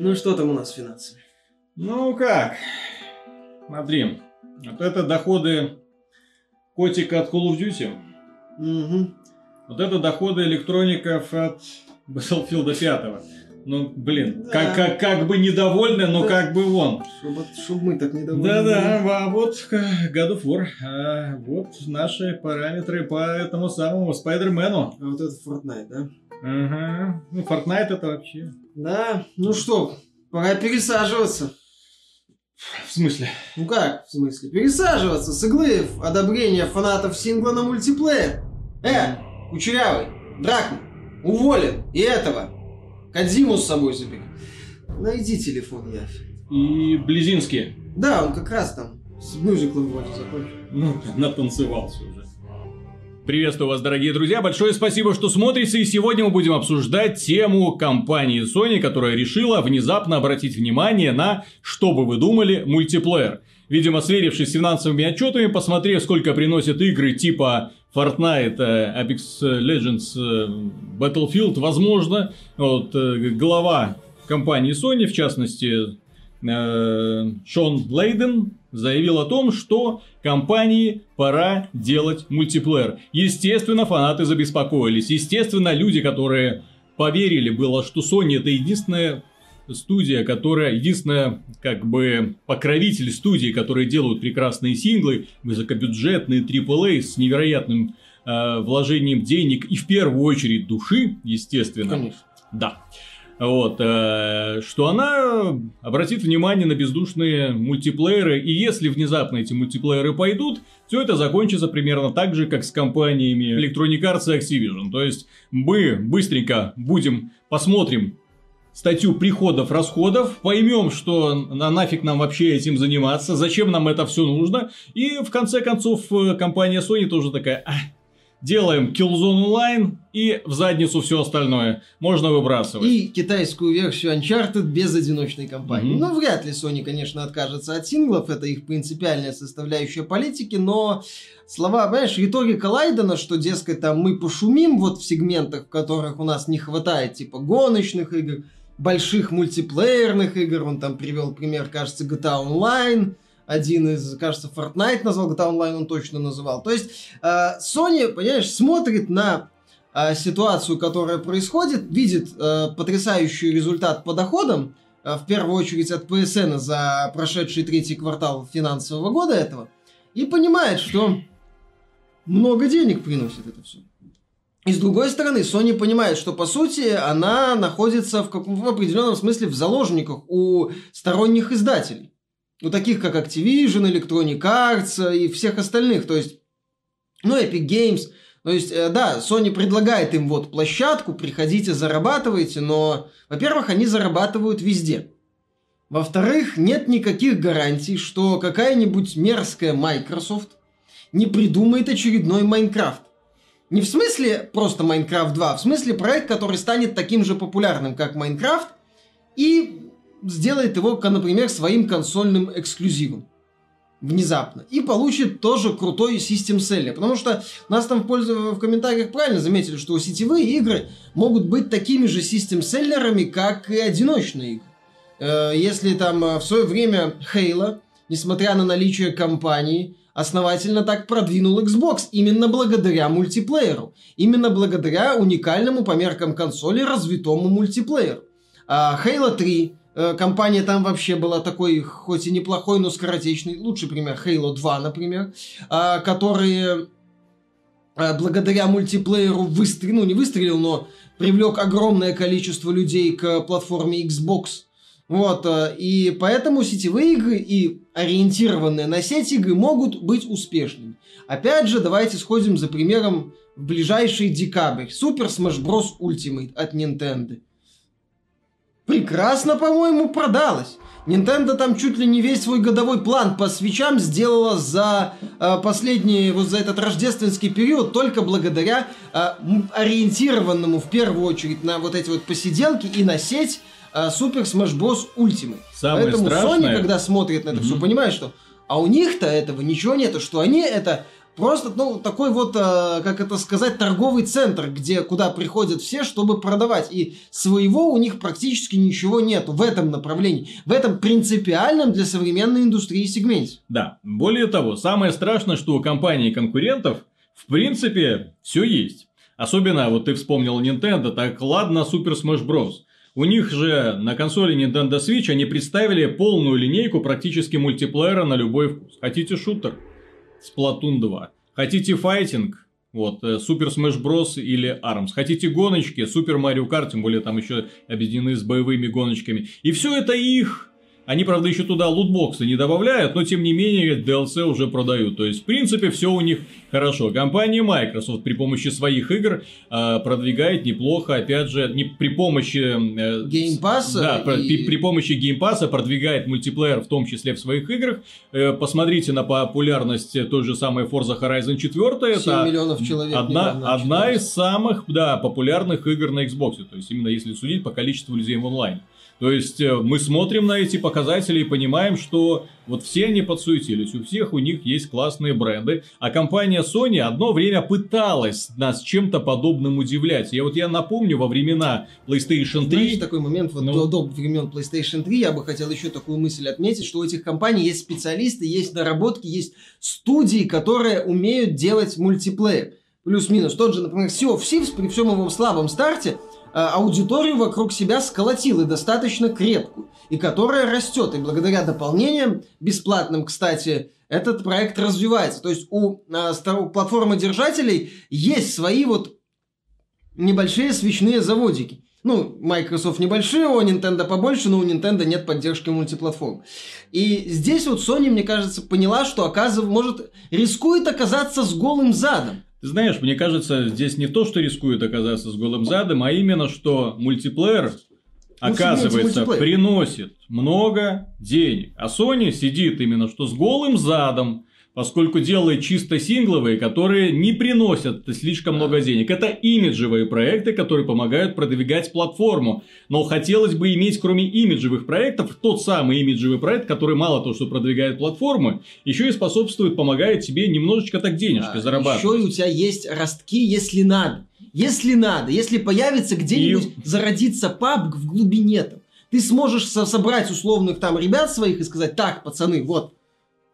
Ну что там у нас с финансами? Ну как? Смотри, вот это доходы котика от Call of Duty. Угу. Вот это доходы электроников от Battlefield 5. Ну, блин, Да. как, как, как бы недовольны, но Да. как бы вон. Чтобы, чтоб мы так недовольны. Да-да, а вот э, God of War, а вот наши параметры по этому самому Спайдермену. А вот это Fortnite, да? Ага. Ну, Fortnite это вообще. Да, ну что, пора пересаживаться. В смысле? Ну как, в смысле? Пересаживаться с иглы в одобрение фанатов сингла на мультиплеер. Э, Кучерявый, Дракман, уволен. И этого. Кадзиму с собой забери. Найди телефон, Яфи. И Близинский. Да, он как раз там с мюзиклом вроде закончил. Ну, натанцевался уже. Приветствую вас, дорогие друзья. Большое спасибо, что смотрите. И сегодня мы будем обсуждать тему компании Sony, которая решила внезапно обратить внимание на, что бы вы думали, мультиплеер. Видимо, сверившись с финансовыми отчетами, посмотрев, сколько приносят игры типа Fortnite, э, Apex Legends, э, Battlefield, возможно, вот, э, глава компании Sony, в частности, Шон Лейден заявил о том, что компании пора делать мультиплеер. Естественно, фанаты забеспокоились. Естественно, люди, которые поверили было, что Sony это единственная студия, которая, единственная, как бы, покровитель студии, которые делают прекрасные синглы, высокобюджетные AAA с невероятным э, вложением денег и в первую очередь души, естественно. Конечно. Да. Вот, э, что она обратит внимание на бездушные мультиплееры, и если внезапно эти мультиплееры пойдут, все это закончится примерно так же, как с компаниями Electronic Arts и Activision. То есть мы быстренько будем, посмотрим статью приходов-расходов, поймем, что на нафиг нам вообще этим заниматься, зачем нам это все нужно, и в конце концов э, компания Sony тоже такая, «А, делаем Killzone Online и в задницу все остальное можно выбрасывать. И китайскую версию Uncharted без одиночной кампании. Мгм. Ну, вряд ли Sony, конечно, откажется от синглов, это их принципиальная составляющая политики, но слова, понимаешь, риторика Лайдена, что, дескать, там мы пошумим вот в сегментах, в которых у нас не хватает, типа, гоночных игр, больших мультиплеерных игр, он там привел пример, кажется, GTA Online, один из, кажется, Fortnite назвал, GTA Online он точно называл. То есть э, Sony, понимаешь, смотрит на э, ситуацию, которая происходит, видит э, потрясающий результат по доходам, э, в первую очередь от PSN за прошедший третий квартал финансового года этого, и понимает, что много денег приносит это все. И с другой стороны, Sony понимает, что по сути она находится в, каком, в определенном смысле в заложниках у сторонних издателей. У таких как Activision, Electronic Arts и всех остальных. То есть, ну, Epic Games. То есть, э, да, Sony предлагает им вот площадку, приходите, зарабатывайте, но, во-первых, они зарабатывают везде. Во-вторых, нет никаких гарантий, что какая-нибудь мерзкая Microsoft не придумает очередной Майнкрафт. Не в смысле просто Майнкрафт 2, а в смысле проект, который станет таким же популярным, как Майнкрафт, и сделает его, например, своим консольным эксклюзивом. Внезапно. И получит тоже крутой систем селлер. Потому что нас там в, пользу, в комментариях правильно заметили, что сетевые игры могут быть такими же систем селлерами, как и одиночные игры. Э, Если там э, в свое время Halo, несмотря на наличие компании, основательно так продвинул Xbox именно благодаря мультиплееру. Именно благодаря уникальному по меркам консоли развитому мультиплееру. А Halo 3, э, компания там вообще была такой, хоть и неплохой, но скоротечный. Лучший пример Halo 2, например, а, который а, благодаря мультиплееру выстрелил, ну не выстрелил, но привлек огромное количество людей к платформе Xbox. Вот, э, и поэтому сетевые игры и ориентированные на сеть игры могут быть успешными. Опять же, давайте сходим за примером в ближайший декабрь. Super Smash Bros. Ultimate от Nintendo. Прекрасно, по-моему, продалось. Nintendo там чуть ли не весь свой годовой план по свечам сделала за э, последний, вот за этот рождественский период только благодаря э, ориентированному в первую очередь на вот эти вот посиделки и на сеть э, Super Smash Bros. Ultimate. Самое Поэтому страшное- Sony, когда смотрит на это все, Мгм. понимает, что а у них-то этого ничего нету, что они это просто, ну, такой вот, э, как это сказать, торговый центр, где, куда приходят все, чтобы продавать. И своего у них практически ничего нету в этом направлении, в этом принципиальном для современной индустрии сегменте. Да, более того, самое страшное, что у компаний конкурентов, в принципе, все есть. Особенно, вот ты вспомнил Nintendo, так ладно, Super Smash Bros. У них же на консоли Nintendo Switch они представили полную линейку практически мультиплеера на любой вкус. Хотите шутер? Splatoon 2. Хотите файтинг? Вот, э, Super Smash Bros. или ARMS. Хотите гоночки? Super Mario Kart, тем более там еще объединены с боевыми гоночками. И все это их они, правда, еще туда лутбоксы не добавляют, но тем не менее DLC уже продают. То есть, в принципе, все у них хорошо. Компания Microsoft при помощи своих игр э, продвигает неплохо, опять же, не при помощи... Э, Pass. Да, и... при, при помощи Pass продвигает мультиплеер, в том числе в своих играх. Э, посмотрите на популярность той же самой Forza Horizon 4. 7 это миллионов человек. Одна, одна из самых да, популярных игр на Xbox. То есть, именно если судить по количеству людей в онлайне. То есть э, мы смотрим на эти показатели и понимаем, что вот все они подсуетились, у всех у них есть классные бренды, а компания Sony одно время пыталась нас чем-то подобным удивлять. Я вот я напомню, во времена PlayStation 3... Знаешь, такой момент, вот ну... до, до времен PlayStation 3 я бы хотел еще такую мысль отметить, что у этих компаний есть специалисты, есть наработки, есть студии, которые умеют делать мультиплеер. Плюс-минус. Тот же, например, Sea of Thieves при всем его слабом старте аудиторию вокруг себя сколотил и достаточно крепкую, и которая растет. И благодаря дополнениям, бесплатным, кстати, этот проект развивается. То есть у э, платформодержателей есть свои вот небольшие свечные заводики. Ну, Microsoft небольшие, у Nintendo побольше, но у Nintendo нет поддержки мультиплатформ. И здесь вот Sony, мне кажется, поняла, что оказывается, может, рискует оказаться с голым задом. Ты знаешь, мне кажется, здесь не то, что рискует оказаться с голым задом, а именно, что мультиплеер, ну, оказывается, мультиплеер. приносит много денег. А Sony сидит именно что с голым задом, поскольку делает чисто сингловые, которые не приносят слишком много денег. Это имиджевые проекты, которые помогают продвигать платформу. Но хотелось бы иметь, кроме имиджевых проектов, тот самый имиджевый проект, который мало того, что продвигает платформу, еще и способствует, помогает тебе немножечко так денежки а, зарабатывать. Еще и у тебя есть ростки, если надо. Если надо, если появится где-нибудь, и... зародится паб в глубине там, ты сможешь собрать условных там ребят своих и сказать, так, пацаны, вот,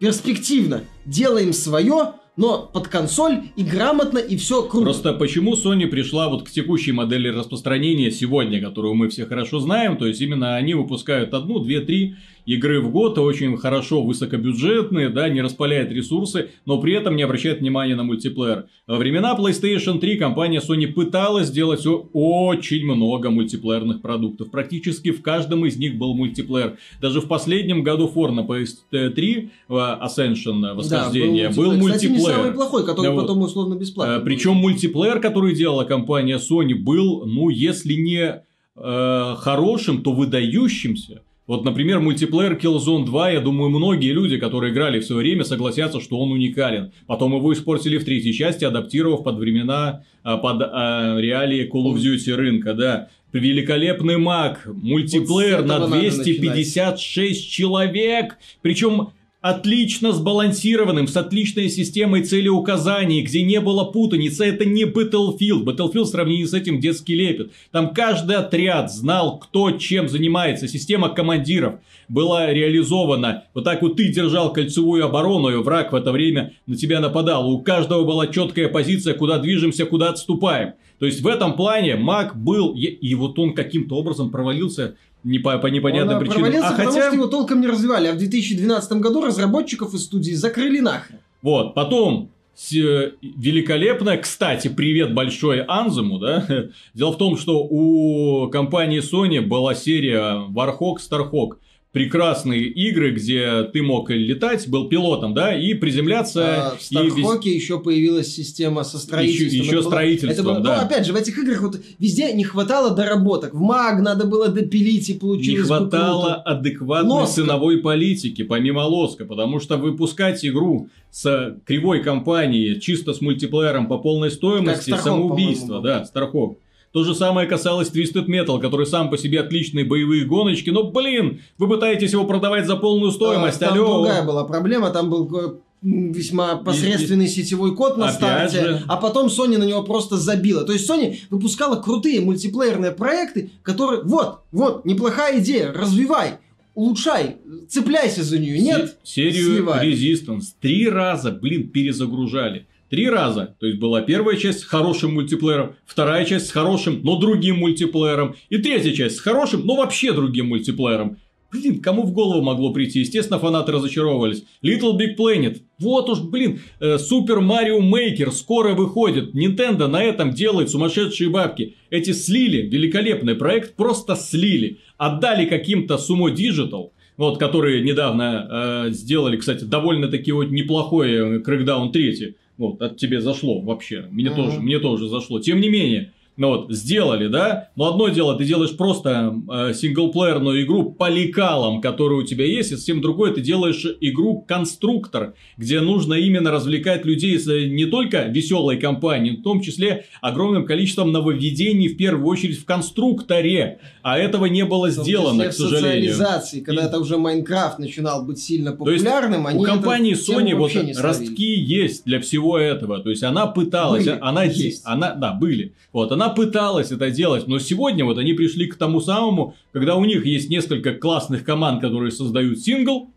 перспективно. Делаем свое, но под консоль и грамотно, и все круто. Просто почему Sony пришла вот к текущей модели распространения сегодня, которую мы все хорошо знаем, то есть именно они выпускают одну, две, три игры в год, очень хорошо высокобюджетные, да, не распаляет ресурсы, но при этом не обращает внимания на мультиплеер. Во времена PlayStation 3 компания Sony пыталась сделать очень много мультиплеерных продуктов. Практически в каждом из них был мультиплеер. Даже в последнем году For на PS3 э, Ascension восхождение да, был, был мультиплеер. Кстати, не самый плохой, который да, потом условно бесплатный. Э, Причем мультиплеер, который делала компания Sony, был, ну, если не э, хорошим, то выдающимся. Вот, например, мультиплеер Killzone 2, я думаю, многие люди, которые играли в свое время, согласятся, что он уникален. Потом его испортили в третьей части, адаптировав под времена, а, под а, реалии Call of Duty рынка, да. Великолепный маг, мультиплеер вот на 256 человек. Причем отлично сбалансированным, с отличной системой целеуказаний, где не было путаницы. Это не Battlefield. Battlefield в сравнении с этим детский лепет. Там каждый отряд знал, кто чем занимается. Система командиров была реализована. Вот так вот ты держал кольцевую оборону, и враг в это время на тебя нападал. У каждого была четкая позиция, куда движемся, куда отступаем. То есть в этом плане маг был, и вот он каким-то образом провалился не по, по непонятным Он причинам. а потому хотя... что его толком не развивали, а в 2012 году разработчиков из студии закрыли нахрен. Вот, потом э, великолепно. Кстати, привет большой Анзуму, да? Дело в том, что у компании Sony была серия Warhawk, Starhawk прекрасные игры, где ты мог летать, был пилотом, да, и приземляться. А, в Стархоке вез... еще появилась система со строительством. Еще, еще это строительством, было... да. Ну, опять же, в этих играх вот везде не хватало доработок. В МАГ надо было допилить и получилось Не хватало адекватной Лоска. ценовой политики, помимо лоска, потому что выпускать игру с кривой компанией, чисто с мультиплеером по полной стоимости, самоубийство, да, Стархок. То же самое касалось Twisted Metal, который сам по себе отличные боевые гоночки, но, блин, вы пытаетесь его продавать за полную стоимость, а, там алло. другая была проблема, там был весьма посредственный сетевой код на Опять старте, же. а потом Sony на него просто забила. То есть Sony выпускала крутые мультиплеерные проекты, которые, вот, вот, неплохая идея, развивай, улучшай, цепляйся за нее. Нет, Се- Серию сливай. Resistance три раза, блин, перезагружали. Три раза. То есть была первая часть с хорошим мультиплеером, вторая часть с хорошим, но другим мультиплеером, и третья часть с хорошим, но вообще другим мультиплеером. Блин, кому в голову могло прийти? Естественно, фанаты разочаровывались. Little Big Planet. Вот уж, блин, э, Super Mario Maker скоро выходит. Nintendo на этом делает сумасшедшие бабки. Эти слили, великолепный проект, просто слили. Отдали каким-то Sumo Digital, вот, которые недавно э, сделали, кстати, довольно-таки вот неплохой э, Crackdown 3. Вот, от тебе зашло вообще. Мне, Мгм. тоже, мне тоже зашло. Тем не менее, ну вот, сделали, да? Но одно дело, ты делаешь просто э, синглплеерную игру по лекалам, которые у тебя есть, и совсем другое, ты делаешь игру конструктор, где нужно именно развлекать людей с э, не только веселой компанией, в том числе огромным количеством нововведений, в первую очередь в конструкторе. А этого не было сделано, к сожалению. социализации, когда И- это уже Minecraft начинал быть сильно То есть популярным, они у компании Sony вот ростки есть для всего этого. То есть она пыталась, Были, она есть. она, да, были. Вот, она пыталась это делать, но сегодня вот они пришли к тому самому, когда у них есть несколько классных команд, которые создают сингл,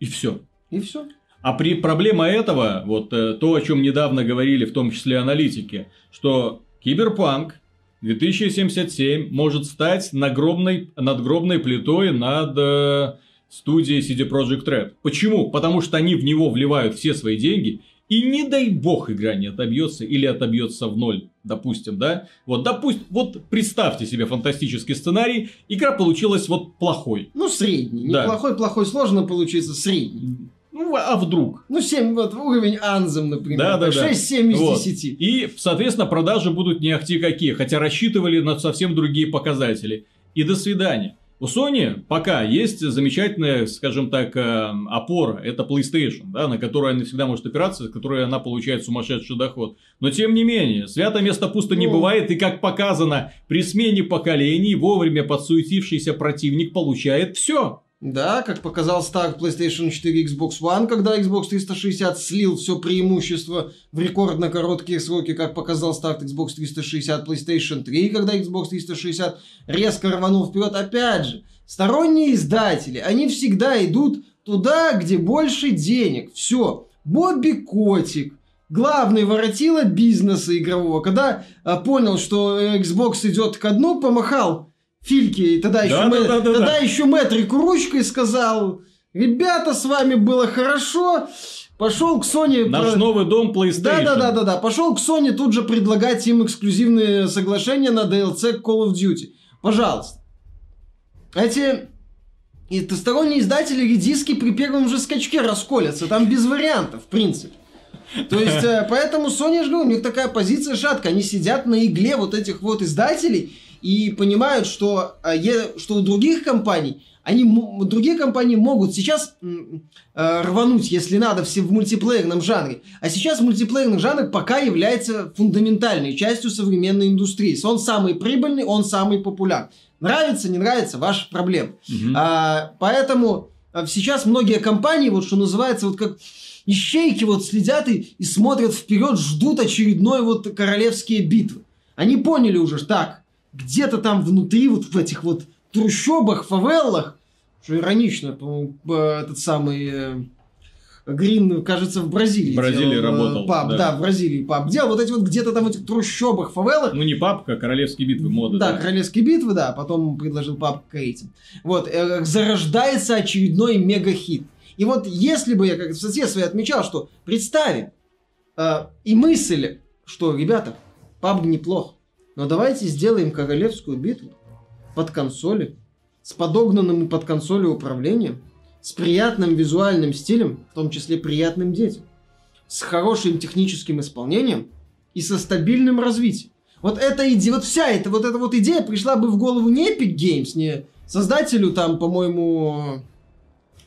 и все. И все. А при проблема этого, вот э, то, о чем недавно говорили, в том числе аналитики, что Киберпанк 2077 может стать нагробной, надгробной плитой над э, студией CD Projekt Red. Почему? Потому что они в него вливают все свои деньги, и не дай бог игра не отобьется или отобьется в ноль, допустим, да? Вот, допустим, вот представьте себе фантастический сценарий, игра получилась вот плохой. Ну, средний. Да. Неплохой, плохой, сложно получится, средний. Ну, а вдруг? Ну, 7, вот уровень Anthem, например. Да, да, так да. 6-7 из Вот. 10. И, соответственно, продажи будут не ахти какие, хотя рассчитывали на совсем другие показатели. И до свидания. У Sony пока есть замечательная, скажем так, э, опора. Это PlayStation, да, на которую она всегда может опираться, с которой она получает сумасшедший доход. Но, тем не менее, свято место пусто не Ну. бывает. И, как показано, при смене поколений вовремя подсуетившийся противник получает все. Да, как показал старт PlayStation 4 и Xbox One, когда Xbox 360 слил все преимущество в рекордно короткие сроки, как показал старт Xbox 360 PlayStation 3, когда Xbox 360 резко рванул вперед. Опять же, сторонние издатели, они всегда идут туда, где больше денег. Все. Бобби Котик, главный воротила бизнеса игрового, когда а, понял, что э, Xbox идет ко дну, помахал Фильке, и тогда еще, Да, Мэ- да, да, да, тогда да. еще Мэтрик ручкой сказал, ребята, с вами было хорошо, пошел к Sony... Наш про- новый дом PlayStation. Да, да, да, да, да. Пошел к Sony тут же предлагать им эксклюзивные соглашения на DLC Call of Duty. Пожалуйста. Эти и сторонние издатели редиски при первом же скачке расколятся. Там без вариантов, в принципе. То есть, э, поэтому Sony, же у них такая позиция шаткая. Они сидят на игле вот этих вот издателей и понимают, что, э, что у других компаний, они, другие компании могут сейчас э, рвануть, если надо, все в мультиплеерном жанре. А сейчас мультиплеерный жанр пока является фундаментальной частью современной индустрии. Он самый прибыльный, он самый популярный. Нравится, не нравится, ваша проблема. Мгм. А, поэтому а, сейчас многие компании, вот что называется, вот как ищейки вот следят и, и смотрят вперед, ждут очередной вот королевские битвы. Они поняли уже, так, где-то там внутри, вот в этих вот трущобах, фавеллах, что иронично, по-моему, этот самый э, Грин, кажется, в Бразилии. В Бразилии делал, э, работал, Паб, да. да. в Бразилии паб. Делал вот эти вот где-то там в этих трущобах, фавелах, Ну, не папка, а королевские битвы мода. да, королевские битвы, да, потом предложил папка этим. Вот, э, зарождается очередной мегахит. И вот если бы я как в статье своей отмечал, что представим, э, и мысль, что, ребята, PUBG неплох, но давайте сделаем королевскую битву под консоли, с подогнанным под консоли управлением, с приятным визуальным стилем, в том числе приятным детям, с хорошим техническим исполнением и со стабильным развитием. Вот эта идея, вот вся эта вот эта вот идея пришла бы в голову не Epic Games, не создателю там, по-моему,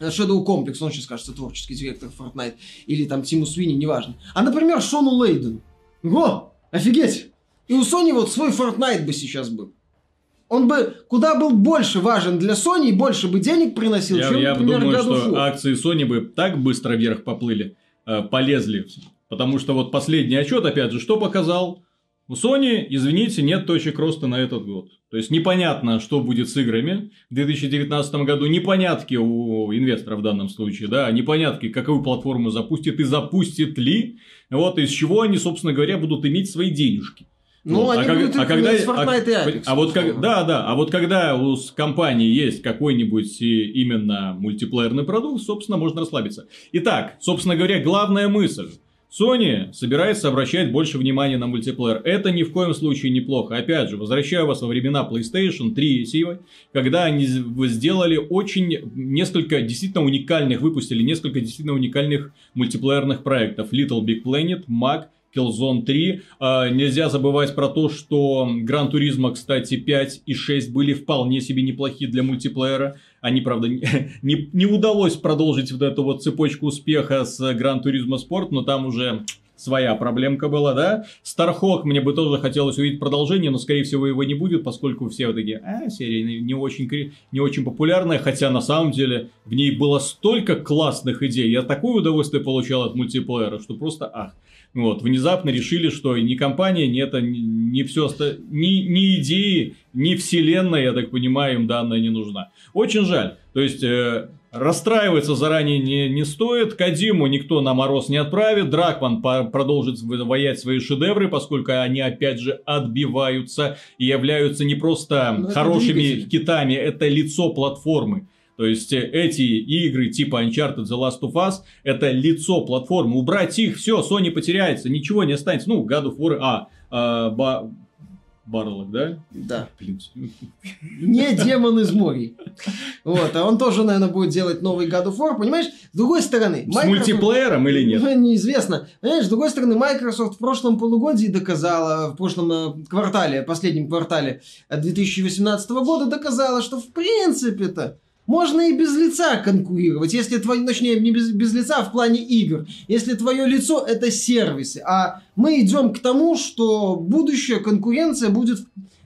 Shadow Complex, он сейчас кажется творческий директор Fortnite, или там Тиму Свини, неважно. А, например, Шону Лейдену. О, офигеть! И у Sony вот свой Fortnite бы сейчас был. Он бы куда был больше важен для Sony и больше бы денег приносил, Я, чем, я например, думаю, что акции Sony бы так быстро вверх поплыли. э, полезли. Потому что вот последний отчет, опять же, что показал? У Sony, извините, нет точек роста на этот год. То есть непонятно, что будет с играми в 2019 году, непонятки у инвесторов в данном случае, да, непонятки, какую платформу запустит и запустит ли, вот из чего они, собственно говоря, будут иметь свои денежки. Ну, они а, будут а когда, Fortnite и а, Apex, а вот как, да, да, а вот когда у компании есть какой-нибудь и именно мультиплеерный продукт, собственно, можно расслабиться. Итак, собственно говоря, главная мысль. Sony собирается обращать больше внимания на мультиплеер. Это ни в коем случае неплохо. Опять же, возвращаю вас во времена PlayStation 3 силой, когда они сделали очень несколько действительно уникальных, выпустили несколько действительно уникальных мультиплеерных проектов. Little Big Planet, Mag, Killzone 3. А, нельзя забывать про то, что Гран Туризма, кстати, 5 и 6 были вполне себе неплохие для мультиплеера. Они, правда, не, не, удалось продолжить вот эту вот цепочку успеха с Гран Туризма Спорт, но там уже своя проблемка была, да? Стархок мне бы тоже хотелось увидеть продолжение, но, скорее всего, его не будет, поскольку все вот такие, а, серия не, очень, не очень популярная, хотя, на самом деле, в ней было столько классных идей, я такое удовольствие получал от мультиплеера, что просто ах. Вот, внезапно решили, что ни компания, ни это, ни, ни все, ни, ни идеи, ни вселенная, я так понимаю, им данная не нужна. Очень жаль. То есть, э, расстраиваться заранее не, не стоит. Кадиму никто на мороз не отправит. Дракман по- продолжит воять свои шедевры, поскольку они опять же отбиваются и являются не просто Ну, это хорошими хитами, это лицо платформы. То есть э, эти игры типа Uncharted The Last of Us это лицо платформы. Убрать их, все, Sony потеряется, ничего не останется. Ну, God of War, а, а, ба- Барлок, да? Да. Блин, Не демон из морей. Вот, а он тоже, наверное, будет делать новый God of War, понимаешь? С другой стороны, С мультиплеером или нет? Ну, неизвестно. Понимаешь, с другой стороны, Microsoft в прошлом полугодии доказала, в прошлом э, квартале, последнем квартале э, 2018 года доказала, что в принципе-то можно и без лица конкурировать, если твое, точнее, не без, без лица а в плане игр, если твое лицо это сервисы. А мы идем к тому, что будущая конкуренция будет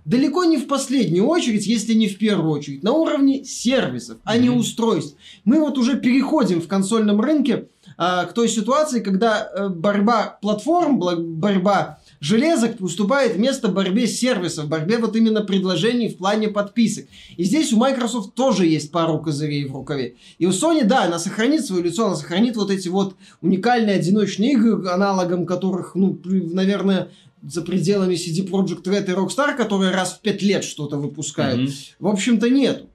далеко не в последнюю очередь, если не в первую очередь, на уровне сервисов, а не устройств. Мы вот уже переходим в консольном рынке а, к той ситуации, когда э, борьба платформ, борьба железок уступает место борьбе сервисов, борьбе вот именно предложений в плане подписок. И здесь у Microsoft тоже есть пару козырей в рукаве. И у Sony, да, она сохранит свое лицо, она сохранит вот эти вот уникальные одиночные игры, аналогом которых, ну, наверное, за пределами CD Projekt Red и Rockstar, которые раз в пять лет что-то выпускают, Мгм. в общем-то, нету.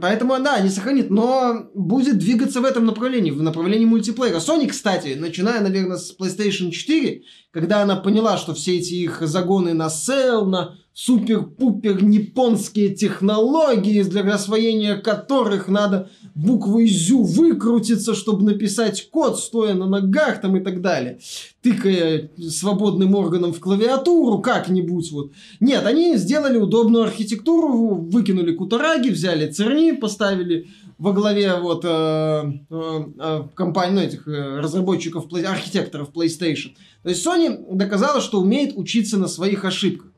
Поэтому, да, не сохранит, но будет двигаться в этом направлении, в направлении мультиплеера. Sony, кстати, начиная, наверное, с PlayStation 4, когда она поняла, что все эти их загоны на сел, на супер-пупер японские технологии, для освоения которых надо буквой «зю» выкрутиться, чтобы написать код, стоя на ногах там и так далее, тыкая свободным органом в клавиатуру как-нибудь вот. Нет, они сделали удобную архитектуру, выкинули кутараги, взяли церни, поставили во главе вот э, э, э, компаний, ну, этих э, разработчиков, архитекторов PlayStation. То есть Sony доказала, что умеет учиться на своих ошибках.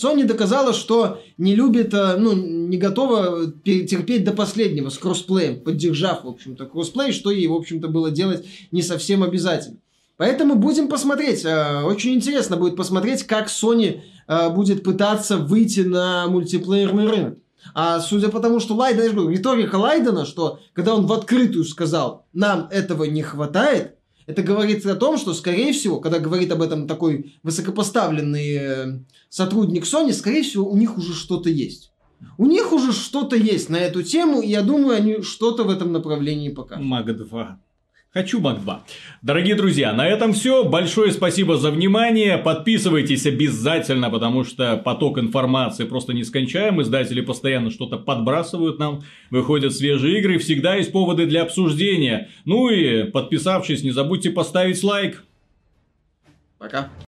Sony доказала, что не любит, э, ну, не готова пе- терпеть до последнего с кроссплеем, поддержав, в общем-то, кроссплей, что ей, в общем-то, было делать не совсем обязательно. Поэтому будем посмотреть. Э, Очень интересно будет посмотреть, как Sony э, будет пытаться выйти на мультиплеерный рынок. А судя по тому, что Лайден, я же говорю, риторика Лайдена, что когда он в открытую сказал, нам этого не хватает, это говорит о том, что, скорее всего, когда говорит об этом такой высокопоставленный э, сотрудник Sony, скорее всего, у них уже что-то есть. У них уже что-то есть на эту тему, и я думаю, они что-то в этом направлении покажут. Маг 2. Хочу Маг 2. Дорогие друзья, на этом все. Большое спасибо за внимание. Подписывайтесь обязательно, потому что поток информации просто нескончаем. Издатели постоянно что-то подбрасывают нам. Выходят свежие игры. Всегда есть поводы для обсуждения. Ну и подписавшись, не забудьте поставить лайк. Пока.